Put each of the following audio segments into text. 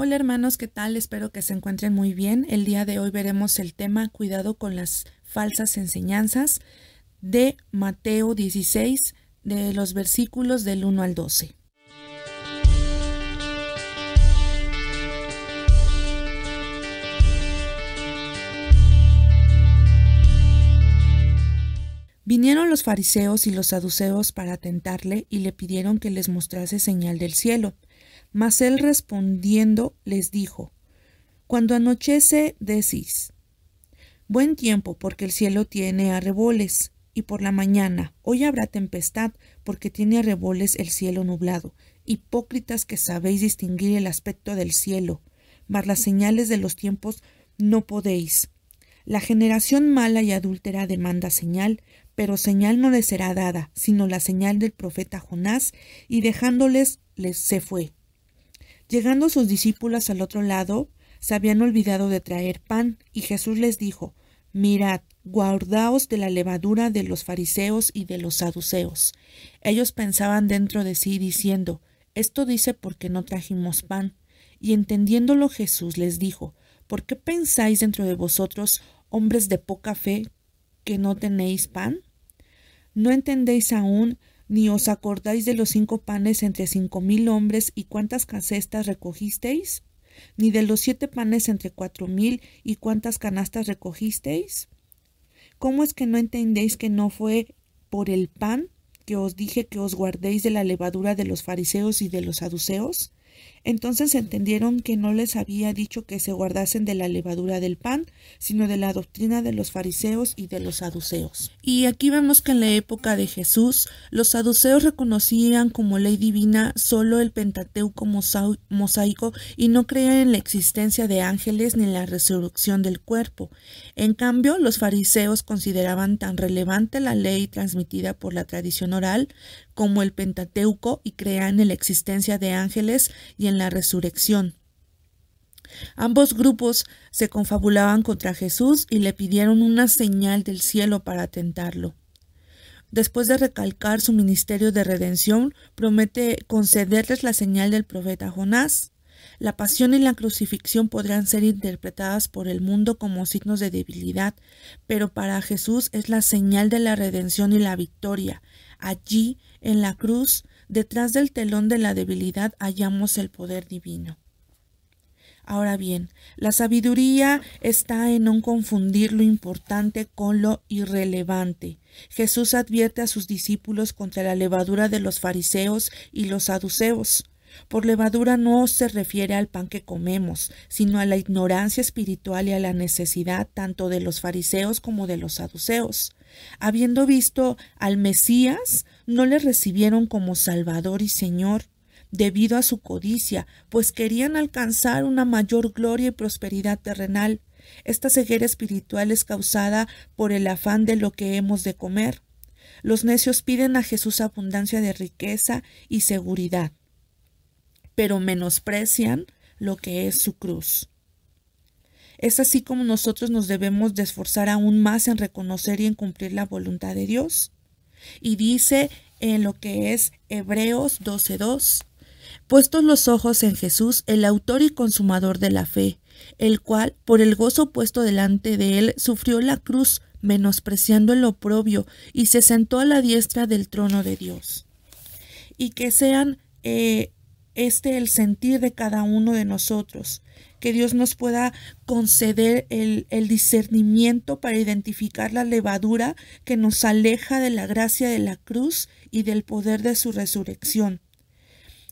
Hola hermanos, ¿qué tal? Espero que se encuentren muy bien. El día de hoy veremos el tema Cuidado con las falsas enseñanzas de Mateo 16, de los versículos del 1 al 12. Vinieron los fariseos y los saduceos para tentarle y le pidieron que les mostrase señal del cielo. Mas él respondiendo les dijo, Cuando anochece decís, Buen tiempo porque el cielo tiene arreboles, y por la mañana, hoy habrá tempestad porque tiene arreboles el cielo nublado. Hipócritas que sabéis distinguir el aspecto del cielo, mas las señales de los tiempos no podéis. La generación mala y adúltera demanda señal, pero señal no le será dada, sino la señal del profeta Jonás, y dejándoles les se fue. Llegando sus discípulos al otro lado, se habían olvidado de traer pan, y Jesús les dijo, Mirad, guardaos de la levadura de los fariseos y de los saduceos. Ellos pensaban dentro de sí, diciendo, Esto dice porque no trajimos pan. Y entendiéndolo Jesús les dijo, ¿Por qué pensáis dentro de vosotros, hombres de poca fe, que no tenéis pan? ¿No entendéis aún ni os acordáis de los cinco panes entre cinco mil hombres y cuántas cestas recogisteis? ¿Ni de los siete panes entre cuatro mil y cuántas canastas recogisteis? ¿Cómo es que no entendéis que no fue por el pan que os dije que os guardéis de la levadura de los fariseos y de los saduceos? Entonces entendieron que no les había dicho que se guardasen de la levadura del pan, sino de la doctrina de los fariseos y de los saduceos. Y aquí vemos que en la época de Jesús, los saduceos reconocían como ley divina solo el Pentateuco mosaico y no creían en la existencia de ángeles ni en la resurrección del cuerpo. En cambio, los fariseos consideraban tan relevante la ley transmitida por la tradición oral como el Pentateuco y creían en la existencia de ángeles y en la resurrección. Ambos grupos se confabulaban contra Jesús y le pidieron una señal del cielo para tentarlo. Después de recalcar su ministerio de redención, promete concederles la señal del profeta Jonás. La pasión y la crucifixión podrán ser interpretadas por el mundo como signos de debilidad, pero para Jesús es la señal de la redención y la victoria. Allí, en la cruz, Detrás del telón de la debilidad hallamos el poder divino. Ahora bien, la sabiduría está en no confundir lo importante con lo irrelevante. Jesús advierte a sus discípulos contra la levadura de los fariseos y los saduceos. Por levadura no se refiere al pan que comemos, sino a la ignorancia espiritual y a la necesidad tanto de los fariseos como de los saduceos. Habiendo visto al Mesías, no le recibieron como Salvador y Señor debido a su codicia, pues querían alcanzar una mayor gloria y prosperidad terrenal. Esta ceguera espiritual es causada por el afán de lo que hemos de comer. Los necios piden a Jesús abundancia de riqueza y seguridad pero menosprecian lo que es su cruz. Es así como nosotros nos debemos de esforzar aún más en reconocer y en cumplir la voluntad de Dios. Y dice en lo que es Hebreos 12.2, puestos los ojos en Jesús, el autor y consumador de la fe, el cual, por el gozo puesto delante de él, sufrió la cruz, menospreciando el oprobio, y se sentó a la diestra del trono de Dios. Y que sean eh, este el sentir de cada uno de nosotros, que Dios nos pueda conceder el, el, discernimiento para identificar la levadura que nos aleja de la gracia de la cruz y del poder de su resurrección.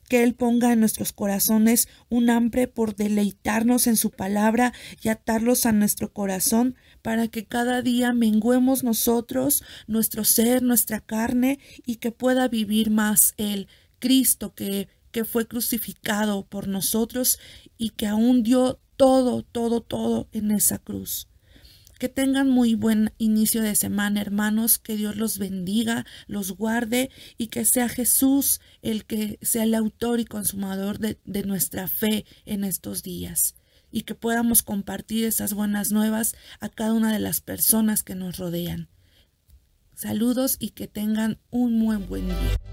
Que Él ponga en nuestros corazones un hambre por deleitarnos en su palabra y atarlos a nuestro corazón para que cada día menguemos nosotros, nuestro ser, nuestra carne y que pueda vivir más Él, Cristo, que que fue crucificado por nosotros y que aún dio todo, todo, todo en esa cruz. Que tengan muy buen inicio de semana, hermanos, que Dios los bendiga, los guarde y que sea Jesús el que sea el autor y consumador de, de nuestra fe en estos días y que podamos compartir esas buenas nuevas a cada una de las personas que nos rodean. Saludos y que tengan un muy buen día.